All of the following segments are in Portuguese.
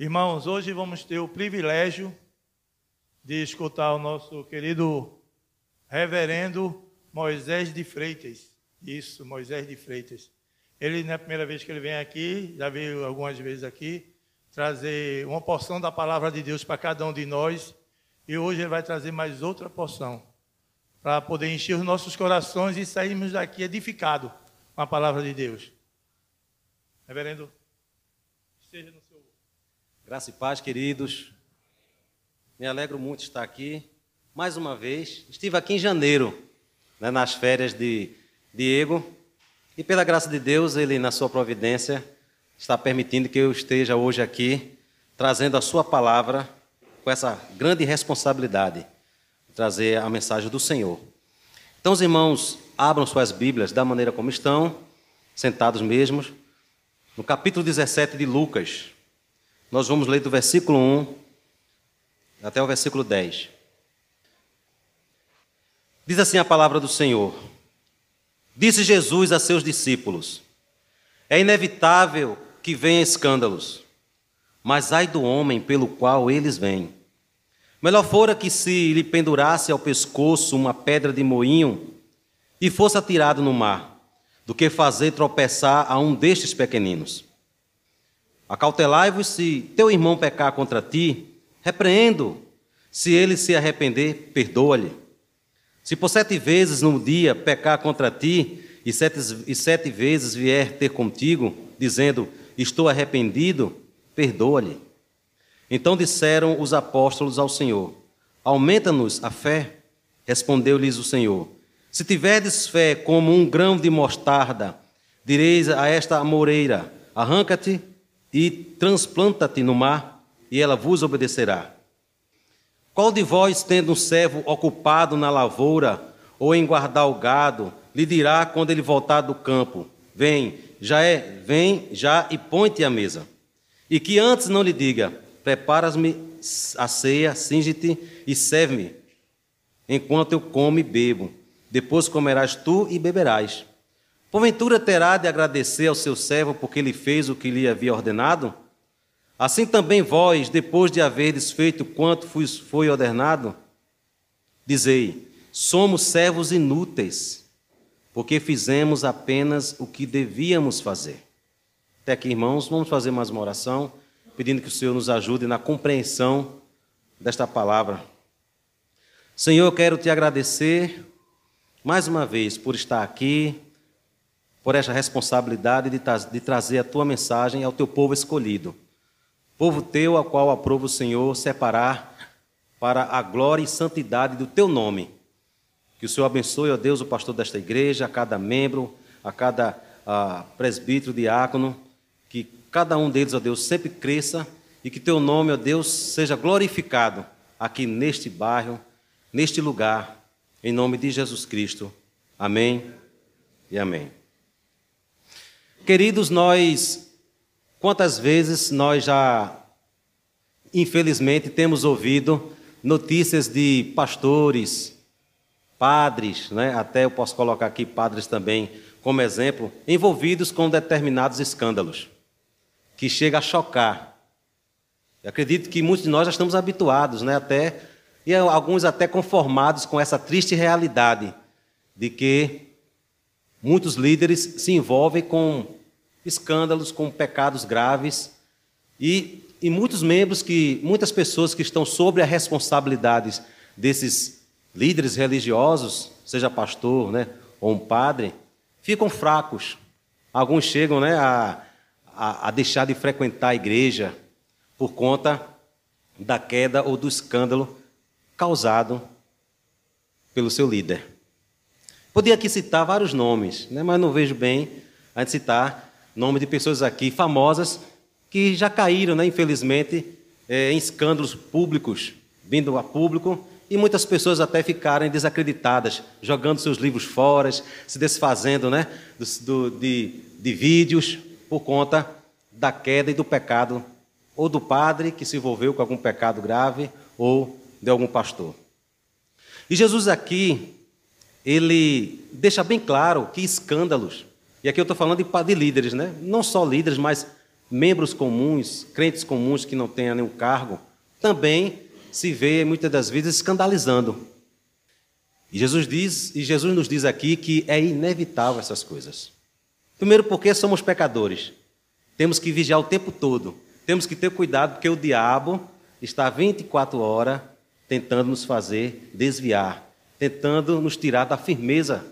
Irmãos, hoje vamos ter o privilégio de escutar o nosso querido reverendo Moisés de Freitas. Isso, Moisés de Freitas. Ele não é a primeira vez que ele vem aqui, já veio algumas vezes aqui, trazer uma porção da palavra de Deus para cada um de nós. E hoje ele vai trazer mais outra porção, para poder encher os nossos corações e sairmos daqui edificados com a palavra de Deus. Reverendo, esteja no. Graça e paz, queridos. Me alegro muito de estar aqui. Mais uma vez, estive aqui em janeiro, né, nas férias de Diego, e pela graça de Deus, ele, na sua providência, está permitindo que eu esteja hoje aqui, trazendo a sua palavra com essa grande responsabilidade de trazer a mensagem do Senhor. Então, os irmãos, abram suas Bíblias da maneira como estão, sentados mesmos, no capítulo 17 de Lucas. Nós vamos ler do versículo 1 até o versículo 10. Diz assim a palavra do Senhor. Disse Jesus a seus discípulos: É inevitável que venham escândalos, mas ai do homem pelo qual eles vêm. Melhor fora que se lhe pendurasse ao pescoço uma pedra de moinho e fosse atirado no mar, do que fazer tropeçar a um destes pequeninos. Acautelai-vos se teu irmão pecar contra ti, repreendo. Se ele se arrepender, perdoa-lhe. Se por sete vezes no dia pecar contra ti, e sete, e sete vezes vier ter contigo, dizendo: Estou arrependido, perdoa-lhe. Então disseram os apóstolos ao Senhor: Aumenta-nos a fé. Respondeu-lhes o Senhor: Se tiverdes fé como um grão de mostarda, direis a esta amoreira: Arranca-te e transplanta-te no mar, e ela vos obedecerá. Qual de vós, tendo um servo ocupado na lavoura ou em guardar o gado, lhe dirá quando ele voltar do campo: Vem, já é, vem já e põe-te à mesa. E que antes não lhe diga: Preparas-me a ceia, singe-te e serve-me, enquanto eu como e bebo. Depois comerás tu e beberás. Porventura terá de agradecer ao seu servo porque ele fez o que lhe havia ordenado? Assim também vós, depois de haverdes feito quanto foi ordenado, dizei: somos servos inúteis, porque fizemos apenas o que devíamos fazer. Até aqui, irmãos, vamos fazer mais uma oração, pedindo que o Senhor nos ajude na compreensão desta palavra. Senhor, eu quero te agradecer mais uma vez por estar aqui, por esta responsabilidade de, tra de trazer a tua mensagem ao teu povo escolhido. Povo teu, a qual aprova o Senhor separar para a glória e santidade do teu nome. Que o Senhor abençoe, ó Deus, o pastor desta igreja, a cada membro, a cada a presbítero, diácono, que cada um deles, ó Deus, sempre cresça e que teu nome, ó Deus, seja glorificado aqui neste bairro, neste lugar, em nome de Jesus Cristo. Amém e amém. Queridos, nós Quantas vezes nós já, infelizmente, temos ouvido notícias de pastores, padres, né? até eu posso colocar aqui padres também como exemplo, envolvidos com determinados escândalos, que chega a chocar. Eu acredito que muitos de nós já estamos habituados, né? até, e alguns até conformados com essa triste realidade de que muitos líderes se envolvem com escândalos, com pecados graves e, e muitos membros que, muitas pessoas que estão sobre a responsabilidade desses líderes religiosos, seja pastor, né, ou um padre, ficam fracos. Alguns chegam, né, a, a, a deixar de frequentar a igreja por conta da queda ou do escândalo causado pelo seu líder. Podia aqui citar vários nomes, né, mas não vejo bem a gente citar nome de pessoas aqui famosas que já caíram, né, infelizmente, é, em escândalos públicos, vindo a público, e muitas pessoas até ficarem desacreditadas, jogando seus livros fora, se desfazendo né, do, do, de, de vídeos por conta da queda e do pecado, ou do padre que se envolveu com algum pecado grave, ou de algum pastor. E Jesus aqui, ele deixa bem claro que escândalos e aqui eu estou falando de, de líderes, né? não só líderes, mas membros comuns, crentes comuns que não tenham nenhum cargo, também se vê muitas das vezes escandalizando. E Jesus diz, e Jesus nos diz aqui que é inevitável essas coisas. Primeiro porque somos pecadores. Temos que vigiar o tempo todo. Temos que ter cuidado porque o diabo está 24 horas tentando nos fazer desviar, tentando nos tirar da firmeza,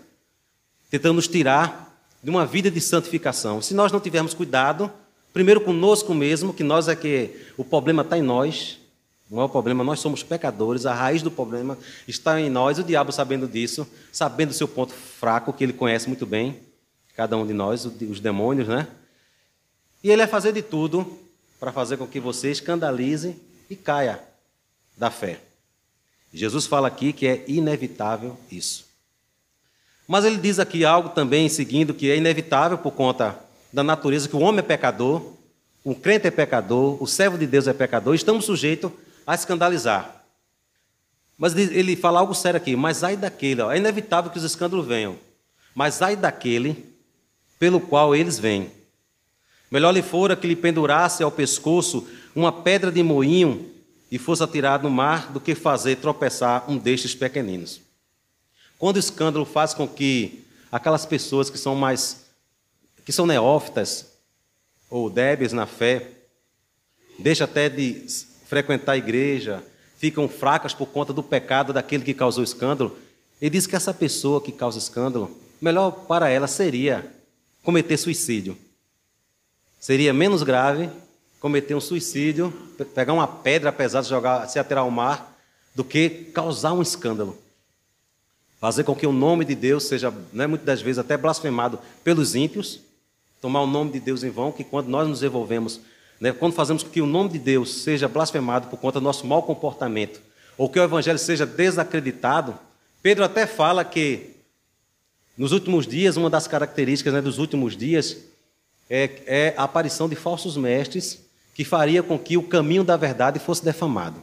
tentando nos tirar de uma vida de santificação. Se nós não tivermos cuidado, primeiro conosco mesmo, que nós é que o problema está em nós, não é o problema, nós somos pecadores, a raiz do problema está em nós, o diabo sabendo disso, sabendo o seu ponto fraco, que ele conhece muito bem, cada um de nós, os demônios, né? E ele vai fazer de tudo para fazer com que você escandalize e caia da fé. Jesus fala aqui que é inevitável isso. Mas ele diz aqui algo também, seguindo, que é inevitável por conta da natureza, que o homem é pecador, o crente é pecador, o servo de Deus é pecador, estamos sujeitos a escandalizar. Mas ele fala algo sério aqui, mas ai daquele, ó, é inevitável que os escândalos venham, mas ai daquele pelo qual eles vêm. Melhor lhe fora que lhe pendurasse ao pescoço uma pedra de moinho e fosse atirado no mar do que fazer tropeçar um destes pequeninos. Quando o escândalo faz com que aquelas pessoas que são mais que são neófitas ou débeis na fé, deixam até de frequentar a igreja, ficam fracas por conta do pecado daquele que causou escândalo. Ele diz que essa pessoa que causa escândalo, melhor para ela seria cometer suicídio. Seria menos grave cometer um suicídio, pegar uma pedra pesada, jogar, se atirar ao mar, do que causar um escândalo. Fazer com que o nome de Deus seja, né, muitas das vezes, até blasfemado pelos ímpios, tomar o nome de Deus em vão, que quando nós nos envolvemos né? Quando fazemos com que o nome de Deus seja blasfemado por conta do nosso mau comportamento, ou que o Evangelho seja desacreditado, Pedro até fala que nos últimos dias, uma das características né, dos últimos dias é, é a aparição de falsos mestres que faria com que o caminho da verdade fosse defamado.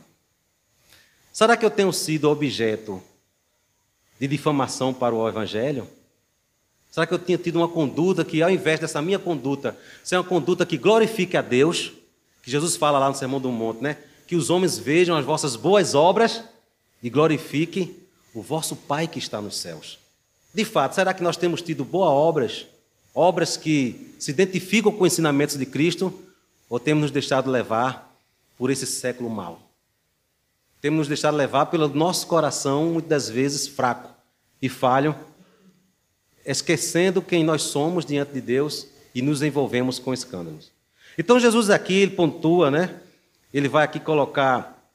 Será que eu tenho sido objeto de difamação para o Evangelho? Será que eu tinha tido uma conduta que, ao invés dessa minha conduta, ser uma conduta que glorifique a Deus, que Jesus fala lá no Sermão do Monte, né? Que os homens vejam as vossas boas obras e glorifiquem o vosso Pai que está nos céus. De fato, será que nós temos tido boas obras, obras que se identificam com os ensinamentos de Cristo, ou temos nos deixado levar por esse século mau? Temos nos deixado levar pelo nosso coração, muitas das vezes fraco e falho, esquecendo quem nós somos diante de Deus e nos envolvemos com escândalos. Então Jesus aqui ele pontua, né? Ele vai aqui colocar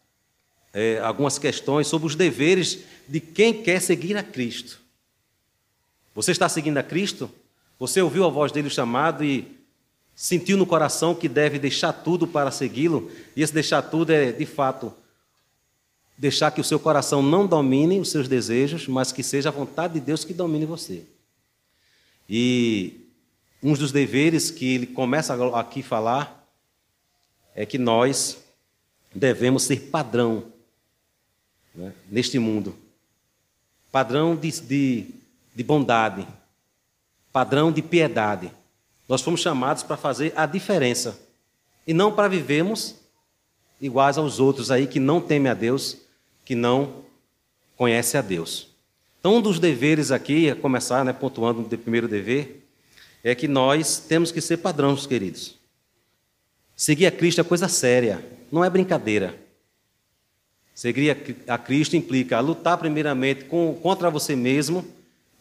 é, algumas questões sobre os deveres de quem quer seguir a Cristo. Você está seguindo a Cristo? Você ouviu a voz dele chamado e sentiu no coração que deve deixar tudo para segui-lo? E esse deixar tudo é, de fato, deixar que o seu coração não domine os seus desejos, mas que seja a vontade de Deus que domine você. E um dos deveres que ele começa aqui a falar é que nós devemos ser padrão né, neste mundo padrão de, de, de bondade, padrão de piedade. Nós fomos chamados para fazer a diferença e não para vivermos iguais aos outros aí que não temem a Deus, que não conhecem a Deus. Então, um dos deveres aqui, a começar né, pontuando o primeiro dever, é que nós temos que ser padrões, queridos. Seguir a Cristo é coisa séria, não é brincadeira. Seguir a Cristo implica lutar primeiramente com, contra você mesmo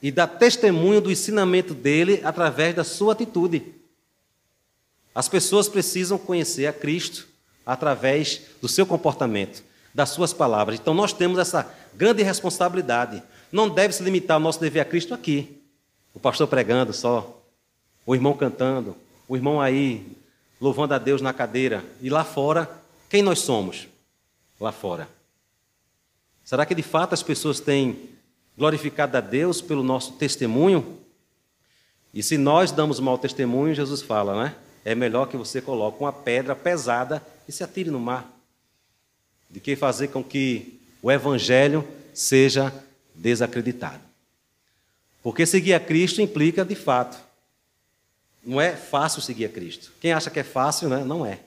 e dar testemunho do ensinamento dele através da sua atitude. As pessoas precisam conhecer a Cristo através do seu comportamento, das suas palavras. Então nós temos essa grande responsabilidade não deve se limitar o nosso dever a Cristo aqui. O pastor pregando só, o irmão cantando, o irmão aí louvando a Deus na cadeira. E lá fora, quem nós somos? Lá fora. Será que de fato as pessoas têm glorificado a Deus pelo nosso testemunho? E se nós damos mau testemunho, Jesus fala, né? É melhor que você coloque uma pedra pesada e se atire no mar, do que fazer com que o evangelho seja desacreditado. Porque seguir a Cristo implica, de fato, não é fácil seguir a Cristo. Quem acha que é fácil, né? não é.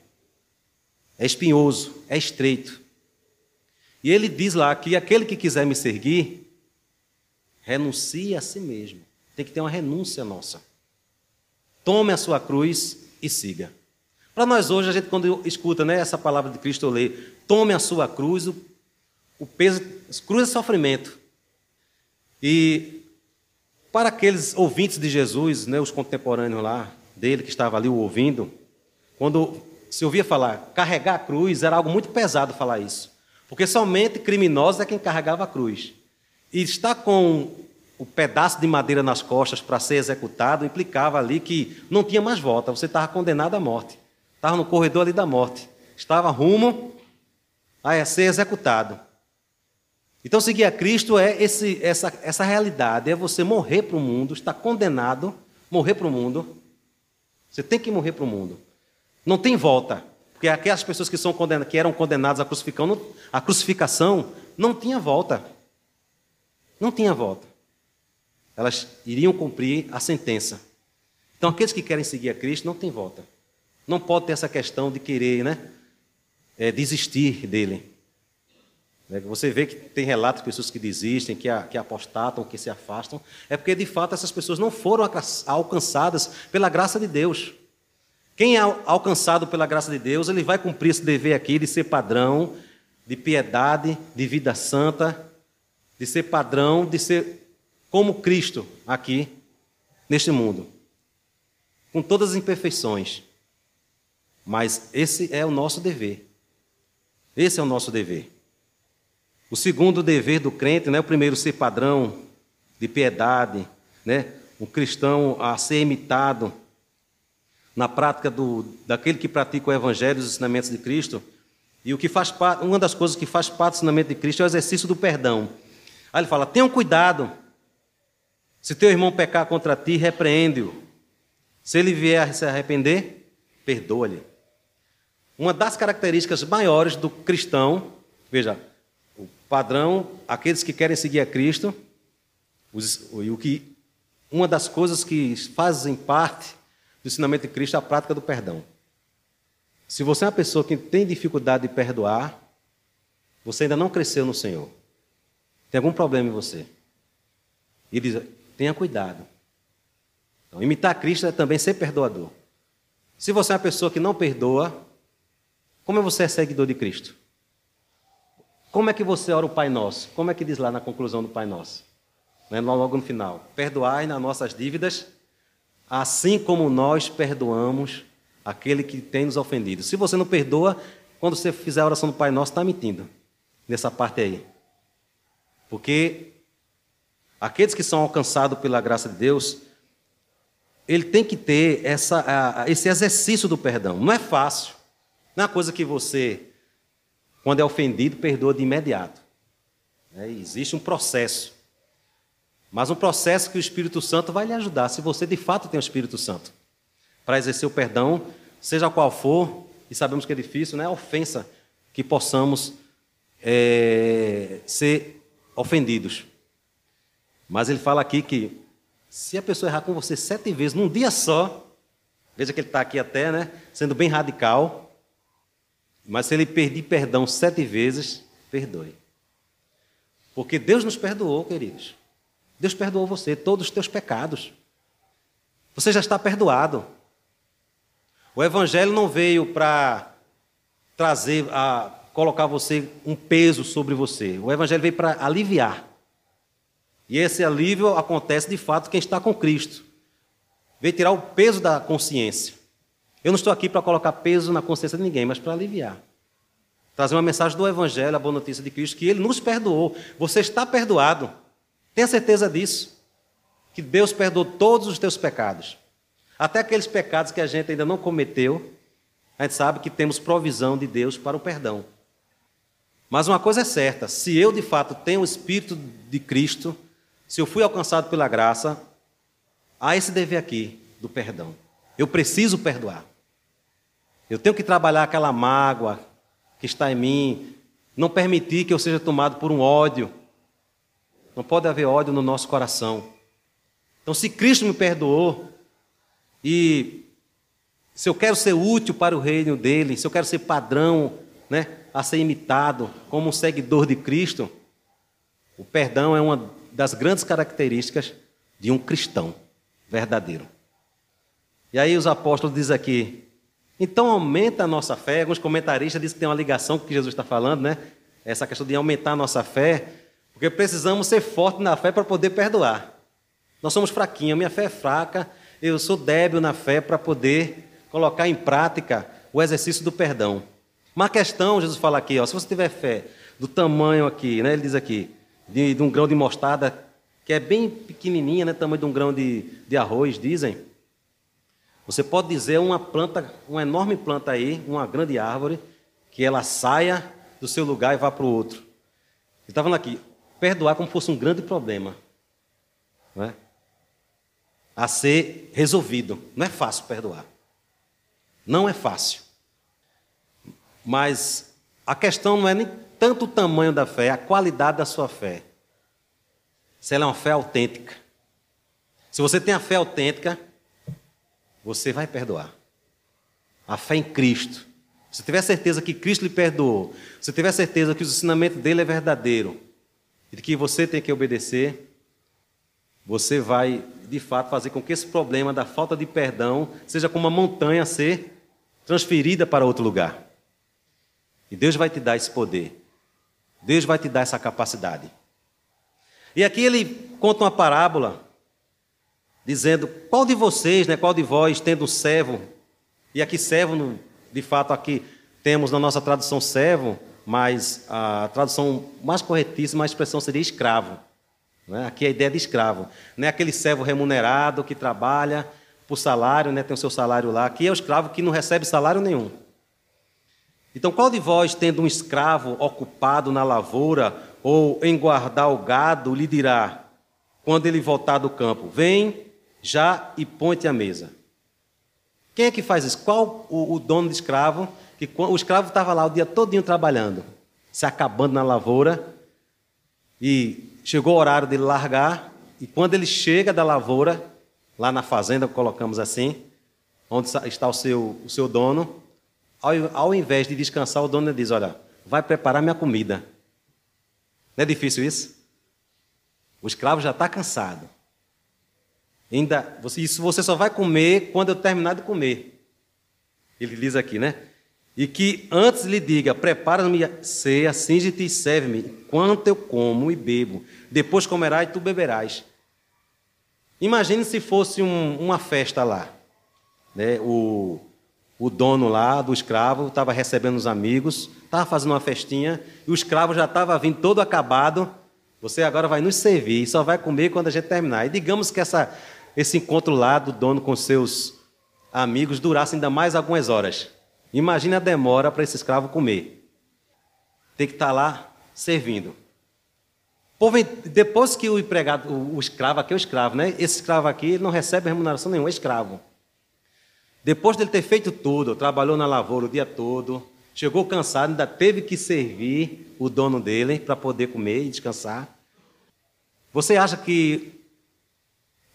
É espinhoso, é estreito. E ele diz lá que aquele que quiser me seguir, renuncie a si mesmo. Tem que ter uma renúncia nossa. Tome a sua cruz e siga. Para nós hoje, a gente quando escuta né, essa palavra de Cristo, eu leio, tome a sua cruz, o, o peso, cruz é sofrimento. E para aqueles ouvintes de Jesus, né, os contemporâneos lá dele que estava ali o ouvindo, quando se ouvia falar carregar a cruz, era algo muito pesado falar isso. Porque somente criminosos é quem carregava a cruz. E estar com o pedaço de madeira nas costas para ser executado implicava ali que não tinha mais volta, você estava condenado à morte. Estava no corredor ali da morte. Estava rumo a ser executado. Então, seguir a Cristo é esse, essa, essa realidade, é você morrer para o mundo, estar condenado, morrer para o mundo. Você tem que morrer para o mundo. Não tem volta. Porque aquelas pessoas que, são condenadas, que eram condenadas à crucificação, a crucificação não tinha volta. Não tinha volta. Elas iriam cumprir a sentença. Então, aqueles que querem seguir a Cristo não tem volta. Não pode ter essa questão de querer né, é, desistir dele. Né? Você vê que tem relatos de pessoas que desistem, que, que apostatam, que se afastam. É porque, de fato, essas pessoas não foram alcançadas pela graça de Deus. Quem é alcançado pela graça de Deus, ele vai cumprir esse dever aqui de ser padrão de piedade, de vida santa, de ser padrão, de ser como Cristo aqui neste mundo, com todas as imperfeições. Mas esse é o nosso dever. Esse é o nosso dever. O segundo dever do crente, né, o primeiro ser padrão de piedade, né, um cristão a ser imitado na prática do, daquele que pratica o evangelho e os ensinamentos de Cristo. E o que faz parte, uma das coisas que faz parte do ensinamento de Cristo é o exercício do perdão. Aí ele fala: tenham cuidado. Se teu irmão pecar contra ti, repreende-o. Se ele vier a se arrepender, perdoa-lhe. Uma das características maiores do cristão, veja, padrão, aqueles que querem seguir a Cristo, os, o que, uma das coisas que fazem parte do ensinamento de Cristo é a prática do perdão. Se você é uma pessoa que tem dificuldade de perdoar, você ainda não cresceu no Senhor. Tem algum problema em você. E ele diz: tenha cuidado. Então, imitar Cristo é também ser perdoador. Se você é uma pessoa que não perdoa, como é você é seguidor de Cristo? Como é que você ora o Pai Nosso? Como é que diz lá na conclusão do Pai Nosso? Né, logo no final. Perdoai nas nossas dívidas, assim como nós perdoamos aquele que tem nos ofendido. Se você não perdoa, quando você fizer a oração do Pai Nosso, está mentindo. Nessa parte aí. Porque aqueles que são alcançados pela graça de Deus, ele tem que ter essa, esse exercício do perdão. Não é fácil. Não é uma coisa que você quando é ofendido, perdoa de imediato. É, existe um processo. Mas um processo que o Espírito Santo vai lhe ajudar, se você de fato tem o Espírito Santo, para exercer o perdão, seja qual for, e sabemos que é difícil, não é ofensa que possamos é, ser ofendidos. Mas ele fala aqui que se a pessoa errar com você sete vezes num dia só, veja que ele está aqui até, né, sendo bem radical, mas se ele pedir perdão sete vezes, perdoe. Porque Deus nos perdoou, queridos. Deus perdoou você, todos os teus pecados. Você já está perdoado. O Evangelho não veio para trazer, a colocar você um peso sobre você. O Evangelho veio para aliviar. E esse alívio acontece de fato quem está com Cristo. Veio tirar o peso da consciência. Eu não estou aqui para colocar peso na consciência de ninguém, mas para aliviar. Trazer uma mensagem do Evangelho, a boa notícia de Cristo, que Ele nos perdoou. Você está perdoado. Tenha certeza disso. Que Deus perdoou todos os teus pecados. Até aqueles pecados que a gente ainda não cometeu, a gente sabe que temos provisão de Deus para o perdão. Mas uma coisa é certa: se eu de fato tenho o Espírito de Cristo, se eu fui alcançado pela graça, há esse dever aqui do perdão. Eu preciso perdoar. Eu tenho que trabalhar aquela mágoa que está em mim, não permitir que eu seja tomado por um ódio. Não pode haver ódio no nosso coração. Então, se Cristo me perdoou, E se eu quero ser útil para o reino dele, se eu quero ser padrão, né, a ser imitado como um seguidor de Cristo, o perdão é uma das grandes características de um cristão verdadeiro. E aí os apóstolos dizem aqui, então aumenta a nossa fé. Alguns comentaristas dizem que tem uma ligação com o que Jesus está falando, né? Essa questão de aumentar a nossa fé, porque precisamos ser fortes na fé para poder perdoar. Nós somos fraquinhos, minha fé é fraca, eu sou débil na fé para poder colocar em prática o exercício do perdão. Uma questão, Jesus fala aqui, ó, se você tiver fé do tamanho aqui, né, ele diz aqui, de, de um grão de mostarda, que é bem pequenininha, né, tamanho de um grão de, de arroz, dizem. Você pode dizer uma planta, uma enorme planta aí, uma grande árvore, que ela saia do seu lugar e vá para o outro. Ele está falando aqui, perdoar como fosse um grande problema. Não é? A ser resolvido. Não é fácil perdoar. Não é fácil. Mas a questão não é nem tanto o tamanho da fé, é a qualidade da sua fé. Se ela é uma fé autêntica. Se você tem a fé autêntica, você vai perdoar. A fé em Cristo. Se tiver certeza que Cristo lhe perdoou, se tiver certeza que o ensinamento dele é verdadeiro e que você tem que obedecer, você vai, de fato, fazer com que esse problema da falta de perdão seja como uma montanha a ser transferida para outro lugar. E Deus vai te dar esse poder. Deus vai te dar essa capacidade. E aqui ele conta uma parábola dizendo: qual de vocês, né, qual de vós, tendo servo, e aqui servo, de fato, aqui temos na nossa tradução servo, mas a tradução mais corretíssima, a expressão seria escravo. Né? Aqui é a ideia de escravo. Não é aquele servo remunerado que trabalha por salário, né, tem o seu salário lá. Aqui é o escravo que não recebe salário nenhum. Então, qual de vós, tendo um escravo ocupado na lavoura ou em guardar o gado, lhe dirá, quando ele voltar do campo: Vem já e ponte à mesa. Quem é que faz isso? Qual o, o dono de escravo? Que o escravo estava lá o dia todinho trabalhando, se acabando na lavoura, e chegou o horário dele largar, e quando ele chega da lavoura, lá na fazenda, colocamos assim, onde está o seu, o seu dono, ao, ao invés de descansar, o dono diz: Olha, vai preparar minha comida. Não é difícil isso? O escravo já está cansado. Ainda, isso você só vai comer quando eu terminar de comer. Ele diz aqui, né? E que antes lhe diga: prepara-me ceia, cinge-te e serve-me, enquanto eu como e bebo. Depois comerás e tu beberás. Imagine se fosse um, uma festa lá. Né? O, o dono lá do escravo estava recebendo os amigos, estava fazendo uma festinha, e o escravo já estava vindo todo acabado. Você agora vai nos servir e só vai comer quando a gente terminar. E digamos que essa, esse encontro lá do dono com seus amigos durasse ainda mais algumas horas. Imagina a demora para esse escravo comer. Tem que estar tá lá servindo. Depois que o empregado, o escravo aqui é o escravo, né? Esse escravo aqui não recebe remuneração nenhuma, é escravo. Depois dele ter feito tudo, trabalhou na lavoura o dia todo, chegou cansado, ainda teve que servir o dono dele para poder comer e descansar. Você acha que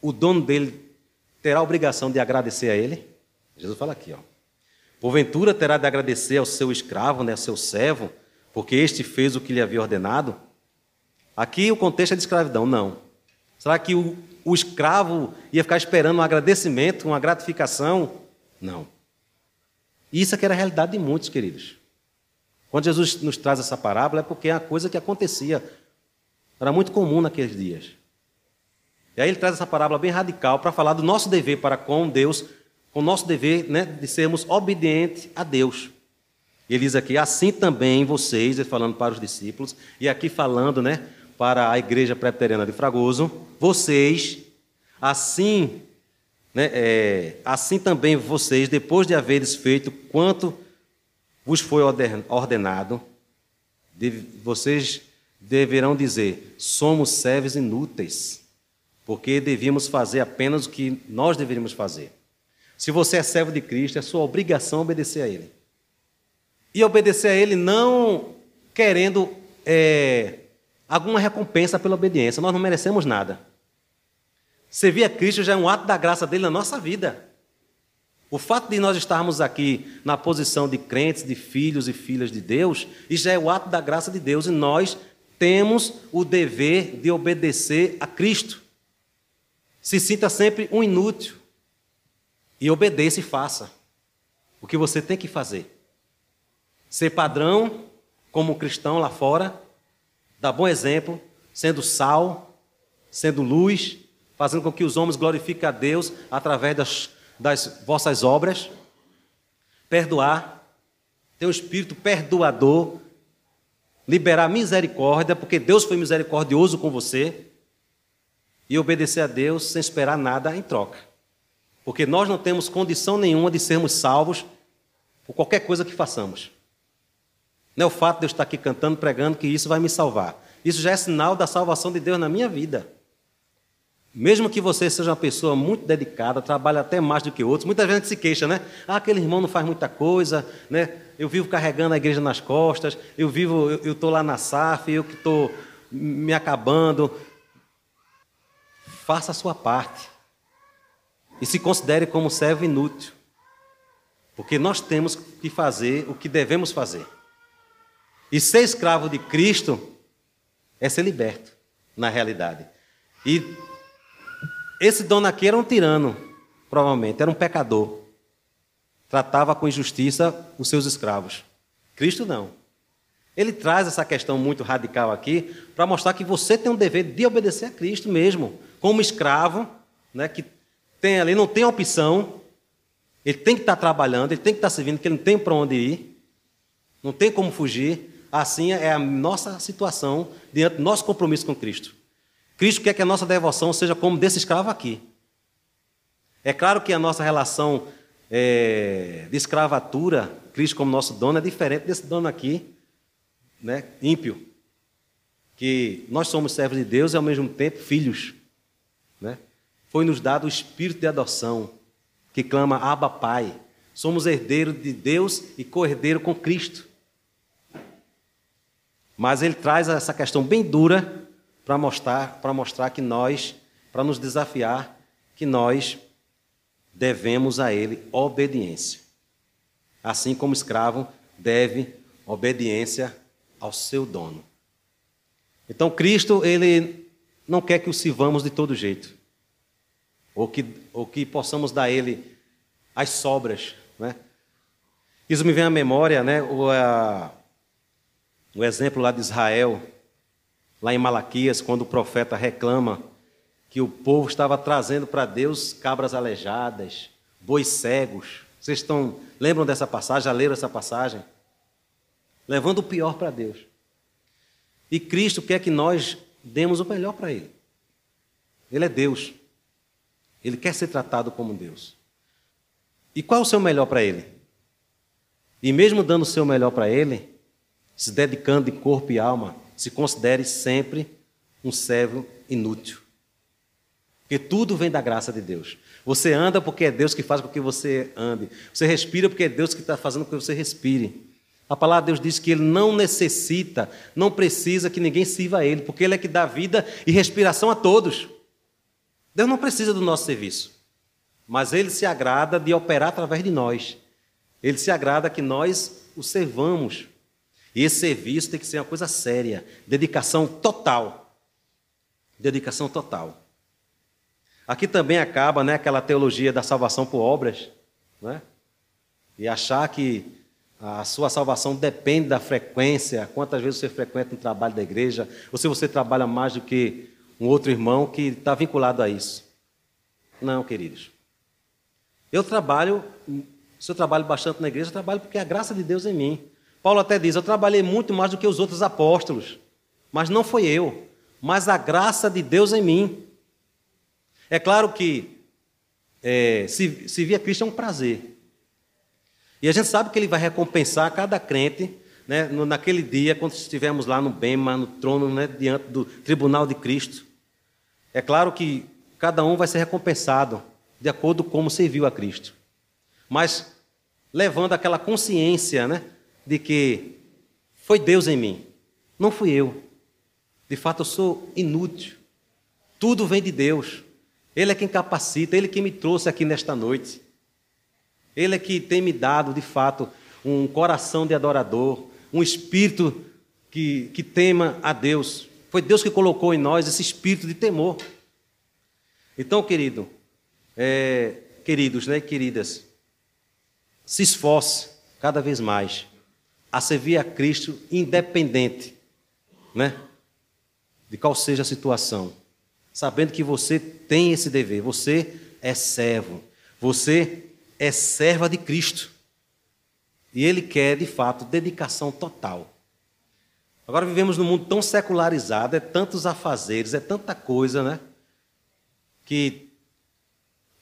o dono dele terá a obrigação de agradecer a ele? Jesus fala aqui, ó. Porventura terá de agradecer ao seu escravo, né, ao seu servo, porque este fez o que lhe havia ordenado? Aqui o contexto é de escravidão, não. Será que o, o escravo ia ficar esperando um agradecimento, uma gratificação? Não. Isso é que era a realidade de muitos, queridos. Quando Jesus nos traz essa parábola, é porque é uma coisa que acontecia. Era muito comum naqueles dias. E aí ele traz essa parábola bem radical para falar do nosso dever para com Deus, com o nosso dever né, de sermos obedientes a Deus. Ele diz aqui, assim também vocês, ele falando para os discípulos, e aqui falando né, para a igreja presbiteriana de Fragoso, vocês, assim, né, é, assim também vocês, depois de haveres feito quanto vos foi ordenado, vocês deverão dizer: somos servos inúteis porque devíamos fazer apenas o que nós deveríamos fazer. Se você é servo de Cristo, é sua obrigação obedecer a Ele. E obedecer a Ele não querendo é, alguma recompensa pela obediência, nós não merecemos nada. Servir a Cristo já é um ato da graça dele na nossa vida. O fato de nós estarmos aqui na posição de crentes, de filhos e filhas de Deus, isso já é o ato da graça de Deus e nós temos o dever de obedecer a Cristo. Se sinta sempre um inútil e obedeça e faça o que você tem que fazer. Ser padrão como cristão lá fora, dar bom exemplo, sendo sal, sendo luz, fazendo com que os homens glorifiquem a Deus através das, das vossas obras. Perdoar, ter um espírito perdoador, liberar misericórdia, porque Deus foi misericordioso com você, e obedecer a Deus sem esperar nada em troca. Porque nós não temos condição nenhuma de sermos salvos por qualquer coisa que façamos. Não é o fato de eu estar aqui cantando, pregando, que isso vai me salvar. Isso já é sinal da salvação de Deus na minha vida. Mesmo que você seja uma pessoa muito dedicada, trabalha até mais do que outros, muita gente se queixa, né? Ah, aquele irmão não faz muita coisa, né? Eu vivo carregando a igreja nas costas, eu vivo, eu estou lá na SAF, eu que estou me acabando. Faça a sua parte. E se considere como servo inútil. Porque nós temos que fazer o que devemos fazer. E ser escravo de Cristo é ser liberto, na realidade. E esse dono aqui era um tirano, provavelmente, era um pecador. Tratava com injustiça os seus escravos. Cristo não. Ele traz essa questão muito radical aqui para mostrar que você tem um dever de obedecer a Cristo mesmo, como escravo, né, que tem ali, não tem opção, ele tem que estar trabalhando, ele tem que estar servindo, porque ele não tem para onde ir, não tem como fugir. Assim é a nossa situação diante do nosso compromisso com Cristo. Cristo quer que a nossa devoção seja como desse escravo aqui. É claro que a nossa relação é, de escravatura, Cristo como nosso dono, é diferente desse dono aqui, né, ímpio. Que nós somos servos de Deus e ao mesmo tempo filhos. Né? Foi nos dado o espírito de adoção, que clama Abba Pai. Somos herdeiros de Deus e co-herdeiro com Cristo. Mas ele traz essa questão bem dura para mostrar, para mostrar que nós, para nos desafiar, que nós devemos a Ele obediência. Assim como escravo deve obediência ao seu dono. Então Cristo, Ele não quer que o sirvamos de todo jeito, ou que, ou que possamos dar a Ele as sobras. Né? Isso me vem à memória, né, o, a, o exemplo lá de Israel, lá em Malaquias, quando o profeta reclama que o povo estava trazendo para Deus cabras aleijadas, bois cegos. Vocês estão lembram dessa passagem? Já leram essa passagem? Levando o pior para Deus. E Cristo quer que nós demos o melhor para Ele. Ele é Deus. Ele quer ser tratado como Deus. E qual é o seu melhor para Ele? E mesmo dando o seu melhor para Ele, se dedicando de corpo e alma, se considere sempre um servo inútil. Porque tudo vem da graça de Deus. Você anda porque é Deus que faz com que você ande. Você respira porque é Deus que está fazendo com que você respire. A palavra de Deus diz que Ele não necessita, não precisa que ninguém sirva a Ele, porque Ele é que dá vida e respiração a todos. Deus não precisa do nosso serviço, mas Ele se agrada de operar através de nós. Ele se agrada que nós o servamos. E esse serviço tem que ser uma coisa séria, dedicação total. Dedicação total. Aqui também acaba né, aquela teologia da salvação por obras, né? e achar que a sua salvação depende da frequência, quantas vezes você frequenta um trabalho da igreja, ou se você trabalha mais do que um outro irmão que está vinculado a isso. Não, queridos. Eu trabalho, se eu trabalho bastante na igreja, eu trabalho porque a graça de Deus é em mim. Paulo até diz: Eu trabalhei muito mais do que os outros apóstolos, mas não foi eu, mas a graça de Deus em mim. É claro que é, se, se via Cristo é um prazer. E a gente sabe que ele vai recompensar cada crente né, naquele dia, quando estivermos lá no Bema, no trono, né, diante do tribunal de Cristo. É claro que cada um vai ser recompensado de acordo com como serviu a Cristo. Mas levando aquela consciência, né? de que foi Deus em mim, não fui eu. De fato, eu sou inútil. Tudo vem de Deus. Ele é quem capacita, Ele é quem me trouxe aqui nesta noite. Ele é que tem me dado, de fato, um coração de adorador, um espírito que, que tema a Deus. Foi Deus que colocou em nós esse espírito de temor. Então, querido, é, queridos, né, queridas, se esforce cada vez mais a servir a Cristo independente, né, de qual seja a situação, sabendo que você tem esse dever, você é servo, você é serva de Cristo. E Ele quer, de fato, dedicação total. Agora vivemos num mundo tão secularizado, é tantos afazeres, é tanta coisa, né? Que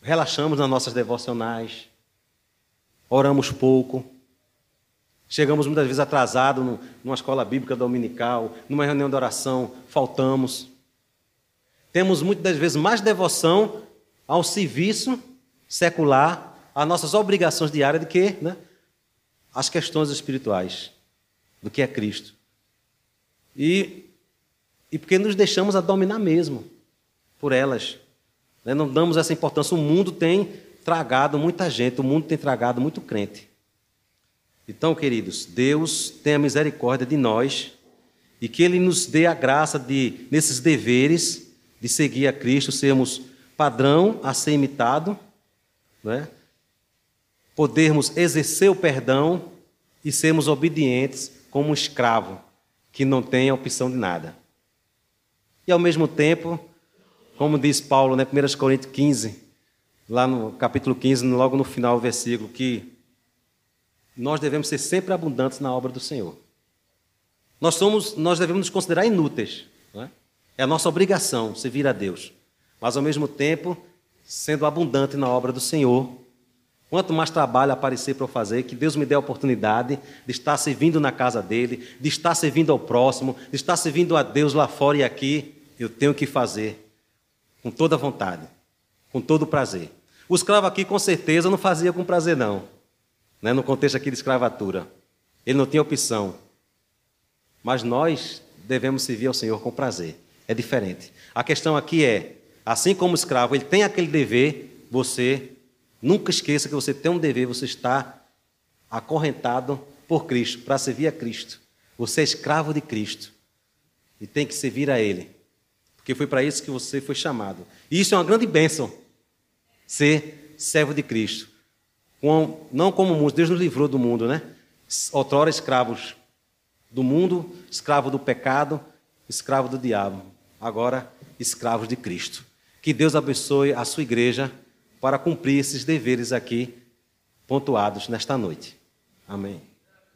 relaxamos nas nossas devocionais, oramos pouco, chegamos muitas vezes atrasados numa escola bíblica dominical, numa reunião de oração, faltamos. Temos muitas vezes mais devoção ao serviço secular as nossas obrigações diárias do que né, as questões espirituais, do que é Cristo. E, e porque nos deixamos a dominar mesmo por elas. Né? Não damos essa importância. O mundo tem tragado muita gente, o mundo tem tragado muito crente. Então, queridos, Deus tenha misericórdia de nós e que Ele nos dê a graça de, nesses deveres, de seguir a Cristo, sermos padrão a ser imitado, né? podermos exercer o perdão e sermos obedientes como escravo que não tem opção de nada. E ao mesmo tempo, como diz Paulo, né, 1 Coríntios 15, lá no capítulo 15, logo no final do versículo, que nós devemos ser sempre abundantes na obra do Senhor. Nós, somos, nós devemos nos considerar inúteis. É? é a nossa obrigação servir a Deus. Mas, ao mesmo tempo, sendo abundante na obra do Senhor, Quanto mais trabalho aparecer para eu fazer, que Deus me dê a oportunidade de estar servindo na casa dele, de estar servindo ao próximo, de estar servindo a Deus lá fora e aqui, eu tenho que fazer com toda vontade, com todo prazer. O escravo aqui, com certeza, não fazia com prazer, não. Né? No contexto aqui de escravatura. Ele não tinha opção. Mas nós devemos servir ao Senhor com prazer. É diferente. A questão aqui é: assim como o escravo, ele tem aquele dever, você Nunca esqueça que você tem um dever, você está acorrentado por Cristo, para servir a Cristo. Você é escravo de Cristo e tem que servir a Ele, porque foi para isso que você foi chamado. E isso é uma grande bênção, ser servo de Cristo. não como mundo, Deus nos livrou do mundo, né? Outrora escravos do mundo, escravo do pecado, escravo do diabo. Agora, escravos de Cristo. Que Deus abençoe a sua igreja para cumprir esses deveres aqui pontuados nesta noite. Amém.